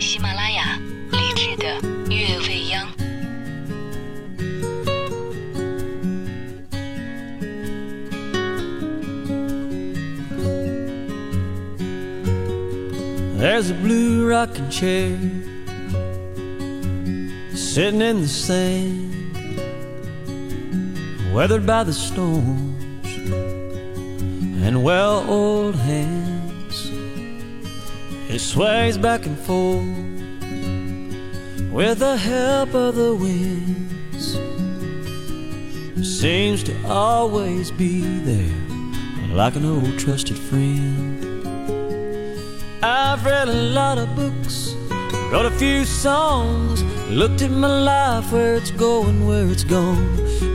喜马拉雅李志的《月未央》。There's a blue rocking chair sitting in the sand, weathered by the storms and well oiled hands. It sways back and forth with the help of the winds. Seems to always be there like an old trusted friend. I've read a lot of books, wrote a few songs, looked at my life, where it's going, where it's gone.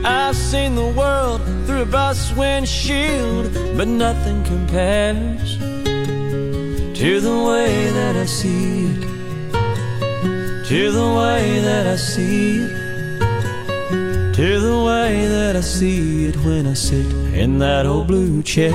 I've seen the world through a bus windshield, but nothing compares to the way that I see it, to the way that I see it, to the way that I see it when I sit in that old blue chair.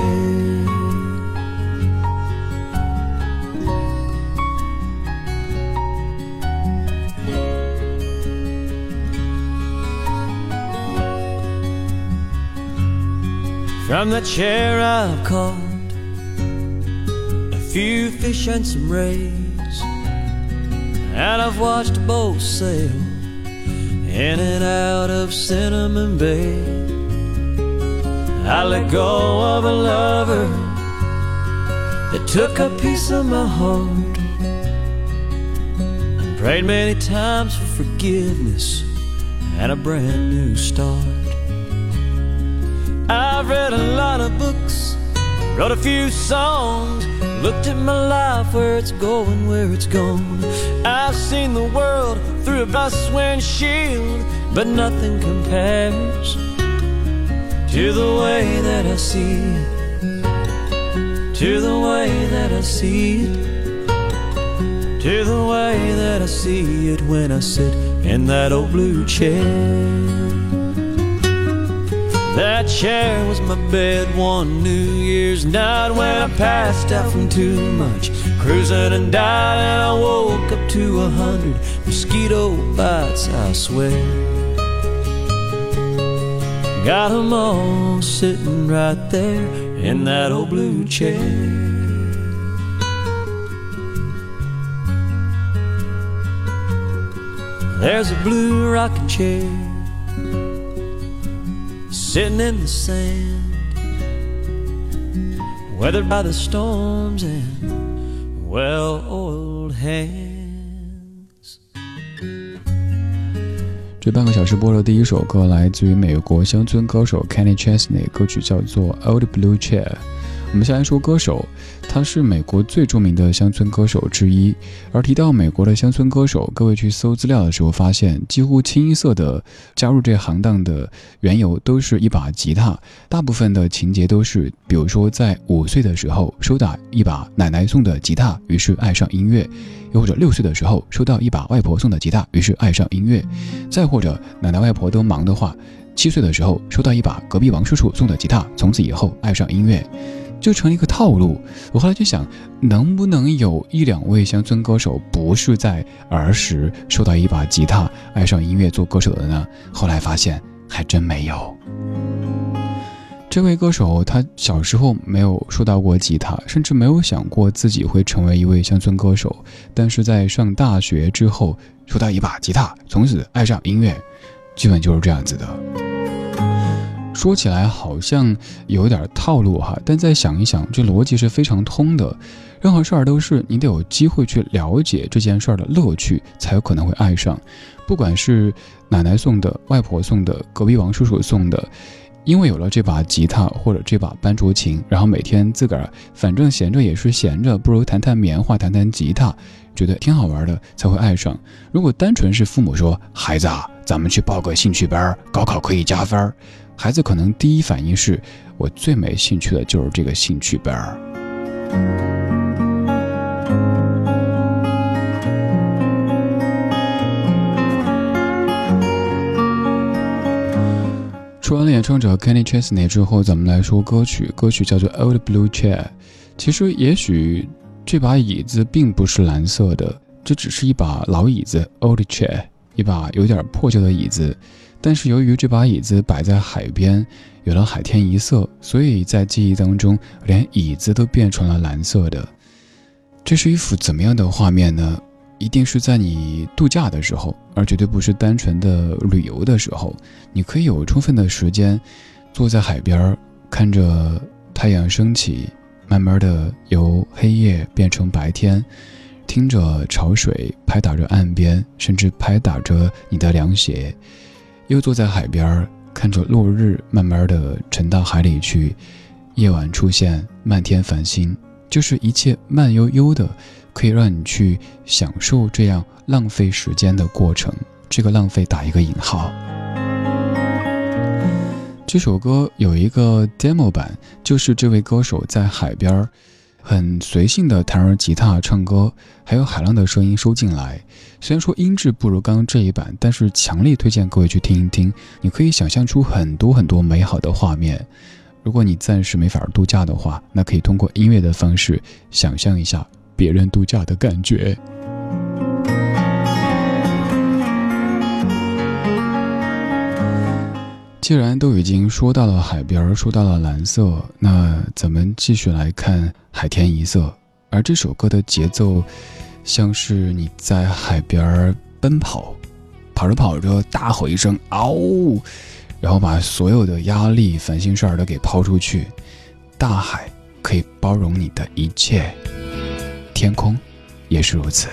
From that chair I've a few fish and some rays, and I've watched a boat sail in and out of Cinnamon Bay. I let go of a lover that took a piece of my heart, and prayed many times for forgiveness and a brand new start. I've read a lot of books, wrote a few songs, looked at my life, where it's going, where it's gone. I've seen the world through a bus windshield, but nothing compares to the way that I see it, to the way that I see it, to the way that I see it when I sit in that old blue chair. That chair was my bed one New Year's night when I passed out from too much cruising and died, and I woke up to a hundred mosquito bites, I swear. Got 'em all sitting right there in that old blue chair. There's a blue rocking chair sitting in the sand, weathered by the storms and well oiled hands. 这半个小时播的第一首歌来自于美国乡村歌手 Kenny Chesney，歌曲叫做《Old Blue Chair》。我们先来说歌手，他是美国最著名的乡村歌手之一。而提到美国的乡村歌手，各位去搜资料的时候发现，几乎清一色的加入这行当的缘由都是一把吉他。大部分的情节都是，比如说在五岁的时候收到一把奶奶送的吉他，于是爱上音乐；又或者六岁的时候收到一把外婆送的吉他，于是爱上音乐；再或者奶奶外婆都忙的话，七岁的时候收到一把隔壁王叔叔送的吉他，从此以后爱上音乐。就成了一个套路。我后来就想，能不能有一两位乡村歌手不是在儿时收到一把吉他，爱上音乐做歌手的呢？后来发现还真没有。这位歌手他小时候没有收到过吉他，甚至没有想过自己会成为一位乡村歌手。但是在上大学之后，收到一把吉他，从此爱上音乐，基本就是这样子的。说起来好像有点套路哈，但再想一想，这逻辑是非常通的。任何事儿都是你得有机会去了解这件事儿的乐趣，才有可能会爱上。不管是奶奶送的、外婆送的、隔壁王叔叔送的，因为有了这把吉他或者这把班竹琴，然后每天自个儿反正闲着也是闲着，不如弹弹棉花、弹弹吉他，觉得挺好玩的，才会爱上。如果单纯是父母说孩子啊，咱们去报个兴趣班，高考可以加分。孩子可能第一反应是我最没兴趣的就是这个兴趣班。说完了演唱者 Kenny Chesney 之后，咱们来说歌曲。歌曲叫做《Old Blue Chair》。其实，也许这把椅子并不是蓝色的。这只是一把老椅子 （old chair），一把有点破旧的椅子。但是由于这把椅子摆在海边，有了海天一色，所以在记忆当中，连椅子都变成了蓝色的。这是一幅怎么样的画面呢？一定是在你度假的时候，而绝对不是单纯的旅游的时候。你可以有充分的时间，坐在海边，看着太阳升起，慢慢的由黑夜变成白天，听着潮水拍打着岸边，甚至拍打着你的凉鞋。又坐在海边看着落日慢慢的沉到海里去，夜晚出现，漫天繁星，就是一切慢悠悠的，可以让你去享受这样浪费时间的过程。这个浪费打一个引号。这首歌有一个 demo 版，就是这位歌手在海边儿很随性的弹着吉他唱歌，还有海浪的声音收进来。虽然说音质不如刚刚这一版，但是强烈推荐各位去听一听。你可以想象出很多很多美好的画面。如果你暂时没法度假的话，那可以通过音乐的方式想象一下别人度假的感觉。既然都已经说到了海边，说到了蓝色，那咱们继续来看海天一色。而这首歌的节奏，像是你在海边奔跑，跑着跑着大吼一声“嗷”，然后把所有的压力、烦心事儿都给抛出去。大海可以包容你的一切，天空也是如此。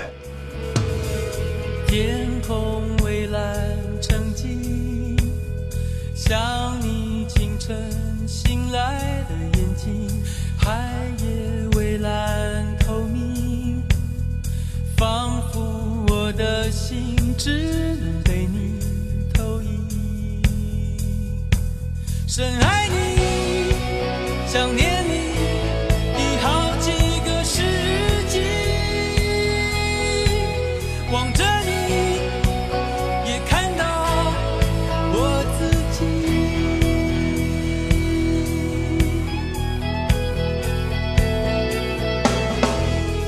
望着你，也看到我自己。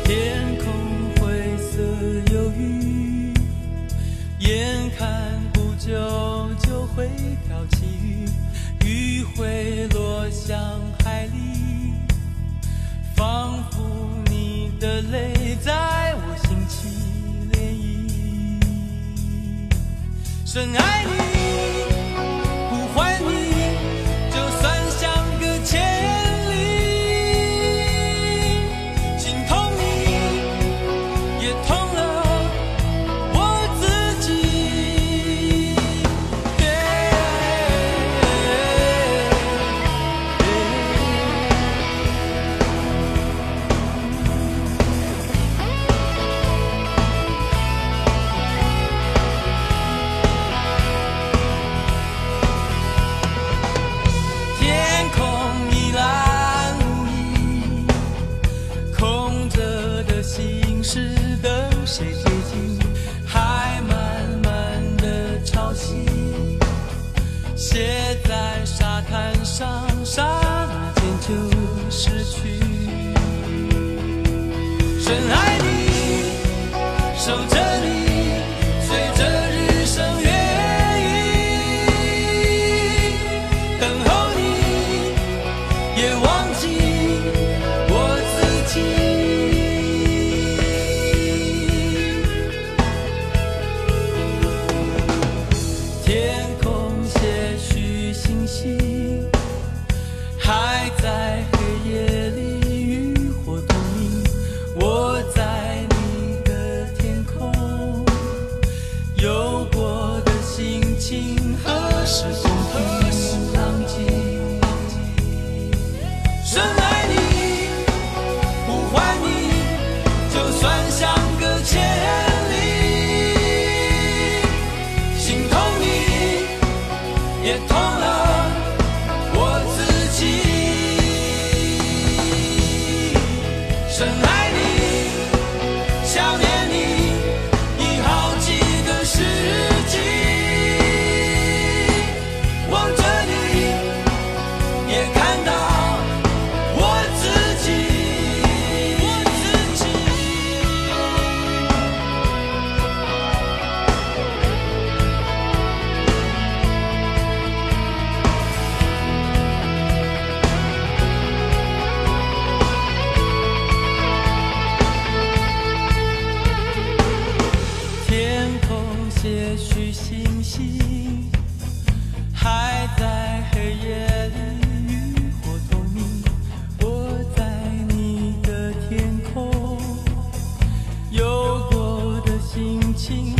天空灰色忧郁，眼看不久就会飘起雨，雨会深爱。tonight. 情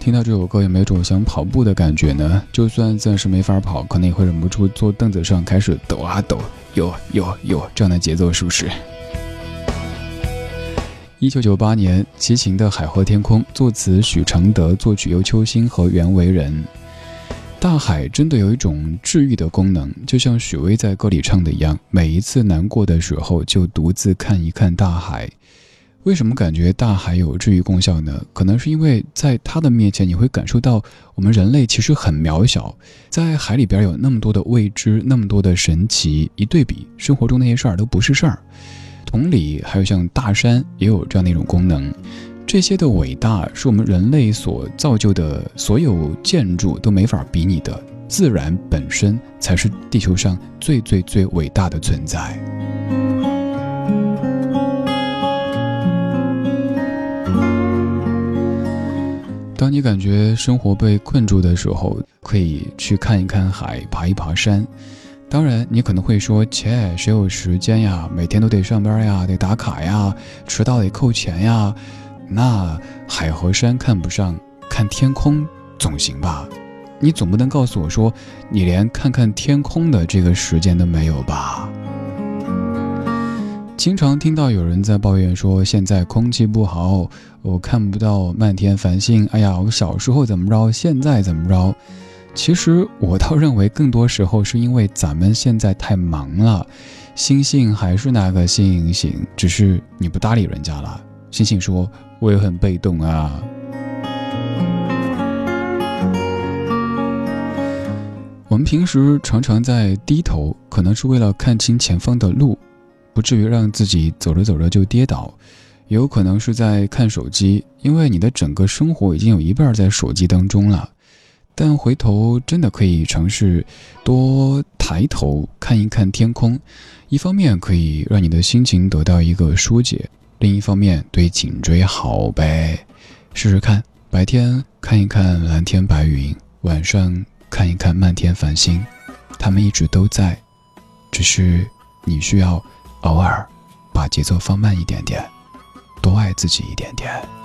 听到这首歌有没有种想跑步的感觉呢？就算暂时没法跑，可能也会忍不住坐凳子上开始抖啊抖，有有有这样的节奏，是不是？一九九八年，齐秦的《海阔天空》，作词许承德，作曲由秋兴和袁惟仁。大海真的有一种治愈的功能，就像许巍在歌里唱的一样，每一次难过的时候，就独自看一看大海。为什么感觉大海有治愈功效呢？可能是因为在它的面前，你会感受到我们人类其实很渺小，在海里边有那么多的未知，那么多的神奇，一对比，生活中那些事儿都不是事儿。同理，还有像大山也有这样的一种功能，这些的伟大是我们人类所造就的所有建筑都没法比拟的，自然本身才是地球上最最最伟大的存在。当你感觉生活被困住的时候，可以去看一看海，爬一爬山。当然，你可能会说：“切，谁有时间呀？每天都得上班呀，得打卡呀，迟到得扣钱呀。”那海和山看不上，看天空总行吧？你总不能告诉我说，你连看看天空的这个时间都没有吧？经常听到有人在抱怨说，现在空气不好，我看不到漫天繁星。哎呀，我小时候怎么着，现在怎么着？其实我倒认为，更多时候是因为咱们现在太忙了。星星还是那个星星，只是你不搭理人家了。星星说：“我也很被动啊。”我们平时常常在低头，可能是为了看清前方的路。不至于让自己走着走着就跌倒，也有可能是在看手机，因为你的整个生活已经有一半在手机当中了。但回头真的可以尝试多抬头看一看天空，一方面可以让你的心情得到一个疏解，另一方面对颈椎好呗。试试看，白天看一看蓝天白云，晚上看一看漫天繁星，他们一直都在，只是你需要。偶尔，把节奏放慢一点点，多爱自己一点点。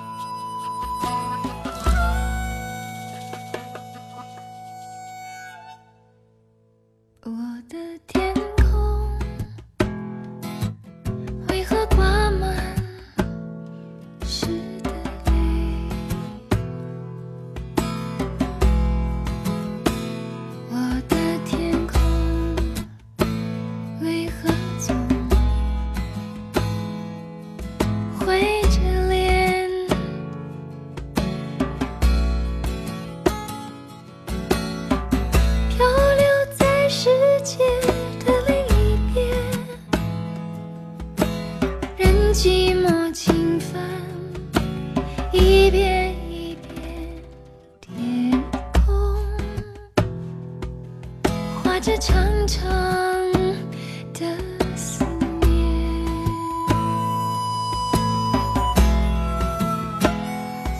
一遍一遍，天空画着长长的思念。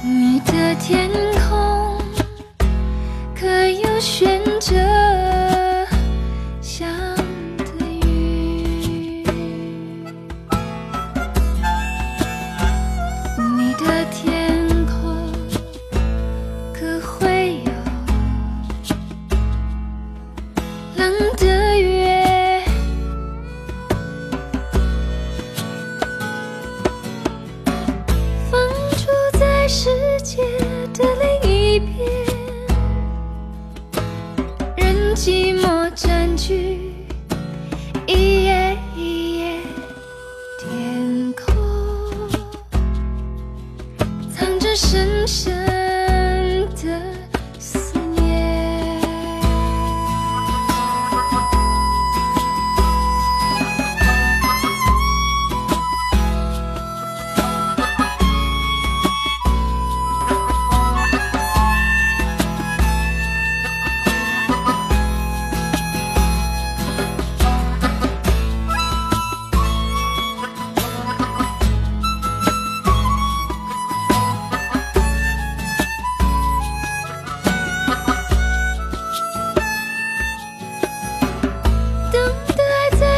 你的天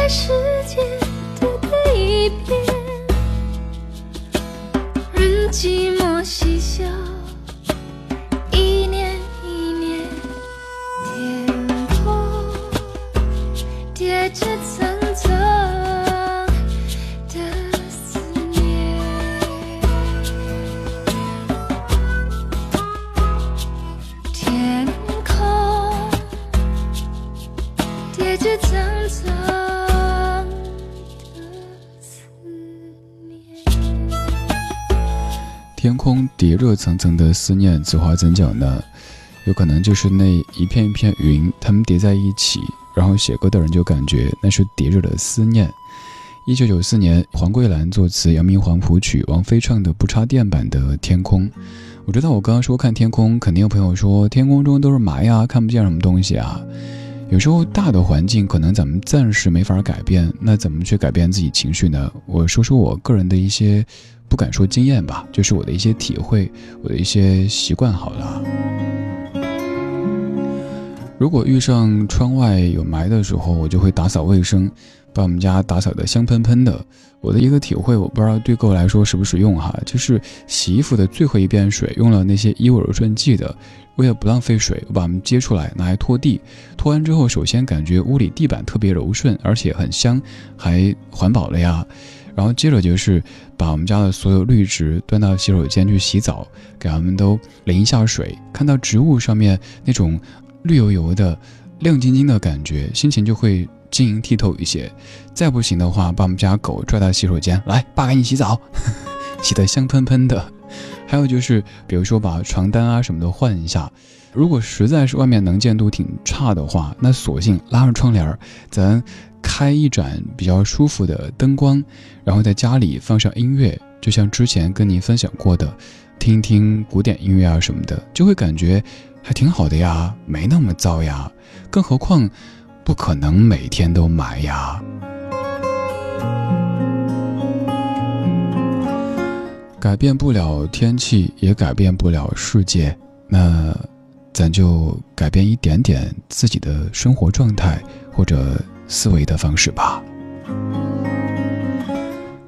世界的第一边，层的思念，此话怎讲呢？有可能就是那一片一片云，它们叠在一起，然后写歌的人就感觉那是叠着的思念。一九九四年，黄桂兰作词，杨明煌谱曲，王菲唱的不插电版的《天空》。我知道我刚刚说看天空，肯定有朋友说天空中都是霾呀，看不见什么东西啊。有时候大的环境可能咱们暂时没法改变，那怎么去改变自己情绪呢？我说说我个人的一些，不敢说经验吧，就是我的一些体会，我的一些习惯好了。如果遇上窗外有霾的时候，我就会打扫卫生，把我们家打扫得香喷喷的。我的一个体会，我不知道对各位来说实不实用哈，就是洗衣服的最后一遍水用了那些衣物柔顺剂的，为了不浪费水，我把它们接出来拿来拖地。拖完之后，首先感觉屋里地板特别柔顺，而且很香，还环保了呀。然后接着就是把我们家的所有绿植端到洗手间去洗澡，给它们都淋一下水，看到植物上面那种绿油油的、亮晶晶的感觉，心情就会晶莹剔透一些。再不行的话，把我们家狗拽到洗手间来，爸给你洗澡，洗得香喷喷的。还有就是，比如说把床单啊什么的换一下。如果实在是外面能见度挺差的话，那索性拉上窗帘，咱开一盏比较舒服的灯光，然后在家里放上音乐，就像之前跟您分享过的，听一听古典音乐啊什么的，就会感觉还挺好的呀，没那么糟呀。更何况，不可能每天都买呀。改变不了天气，也改变不了世界，那咱就改变一点点自己的生活状态或者思维的方式吧。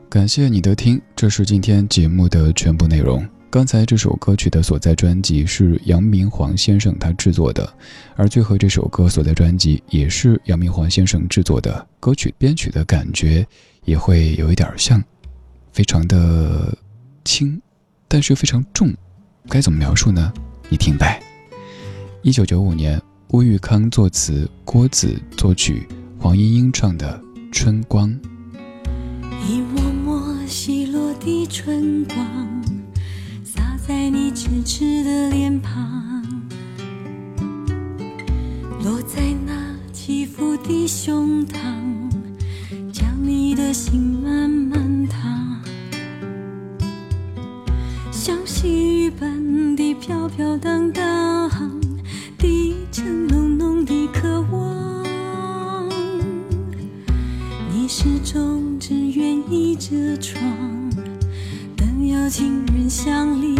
感谢你的听，这是今天节目的全部内容。刚才这首歌曲的所在专辑是杨明煌先生他制作的，而最后这首歌所在专辑也是杨明煌先生制作的，歌曲编曲的感觉也会有一点像，非常的轻，但是又非常重，该怎么描述呢？你听呗。一九九五年，乌玉康作词，郭子作曲，黄莺莺唱的《春光》。一抹抹稀落的春光，洒在你痴痴的脸庞，落在那起伏的胸膛，将你的心慢慢飘飘荡荡，低沉浓浓的渴望。你始终只愿倚着窗，等有情人相离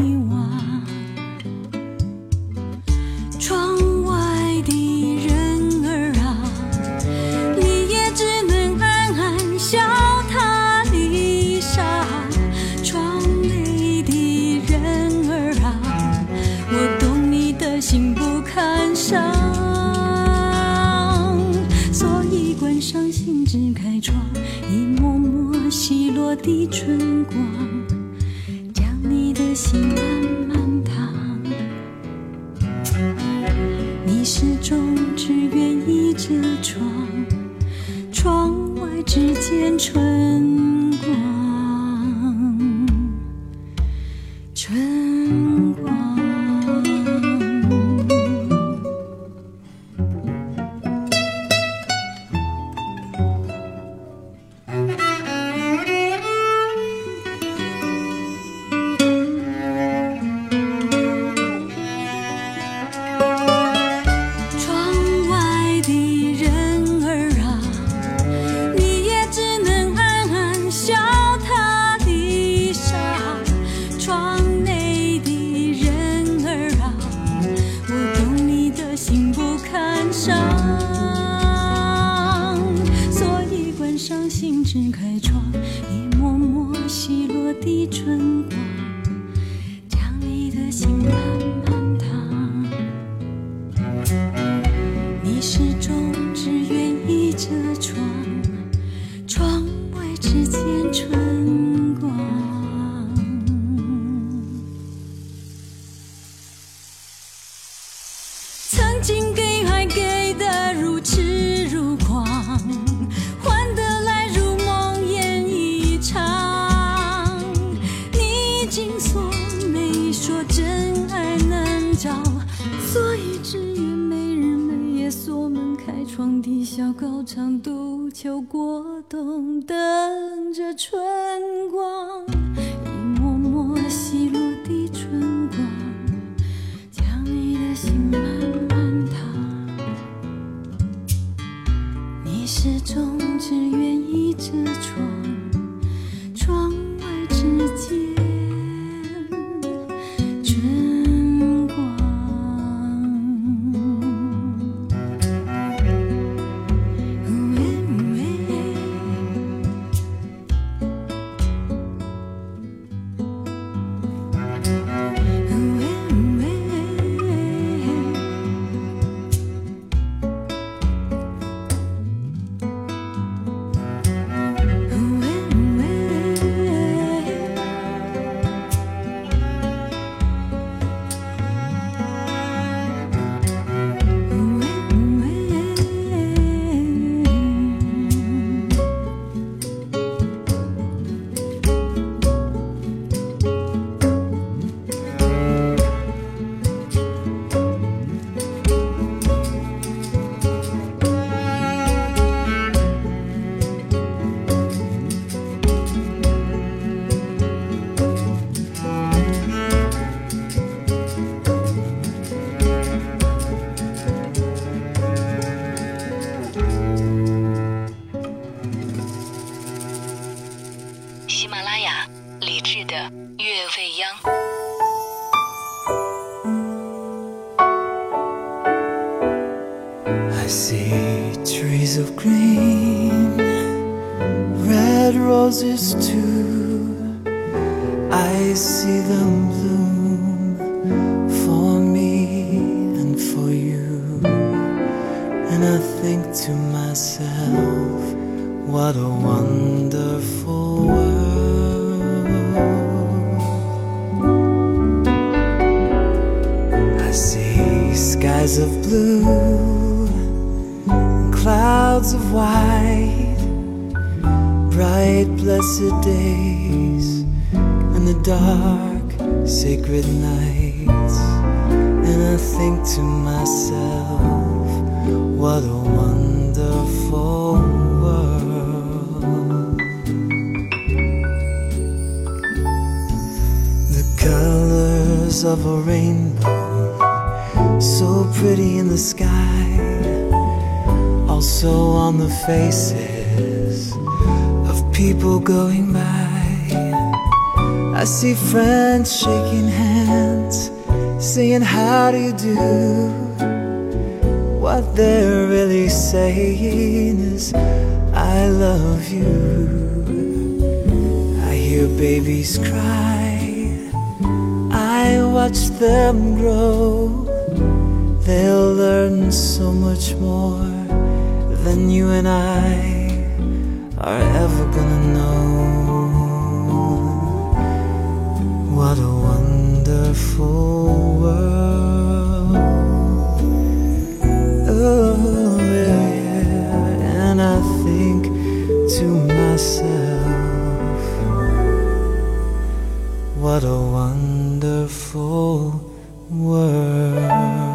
开窗，一抹抹稀落的春光，将你的心慢慢烫。你始终只愿意着窗，窗外只见春光，春真爱难找，所以只愿每日每夜锁门开窗，低笑高唱独秋过冬，等着春光，一抹抹稀落的春光。将你的心慢慢烫，你始终只愿意这窗，of green, red roses too. I see them bloom for me and for you. And I think to myself, what a wonderful world. I see skies of blue, blessed days, and the dark sacred nights. And I think to myself, what a wonderful world. The colors of a rainbow so pretty in the sky, also on the faces people going by. I see friends shaking hands, saying, How do you do? What they're really saying is, I love you. I hear babies cry. I watch them grow. They'll learn so much more than you and I are ever gonna know. What a wonderful world. Oh, yeah. And I think to myself, what a wonderful world.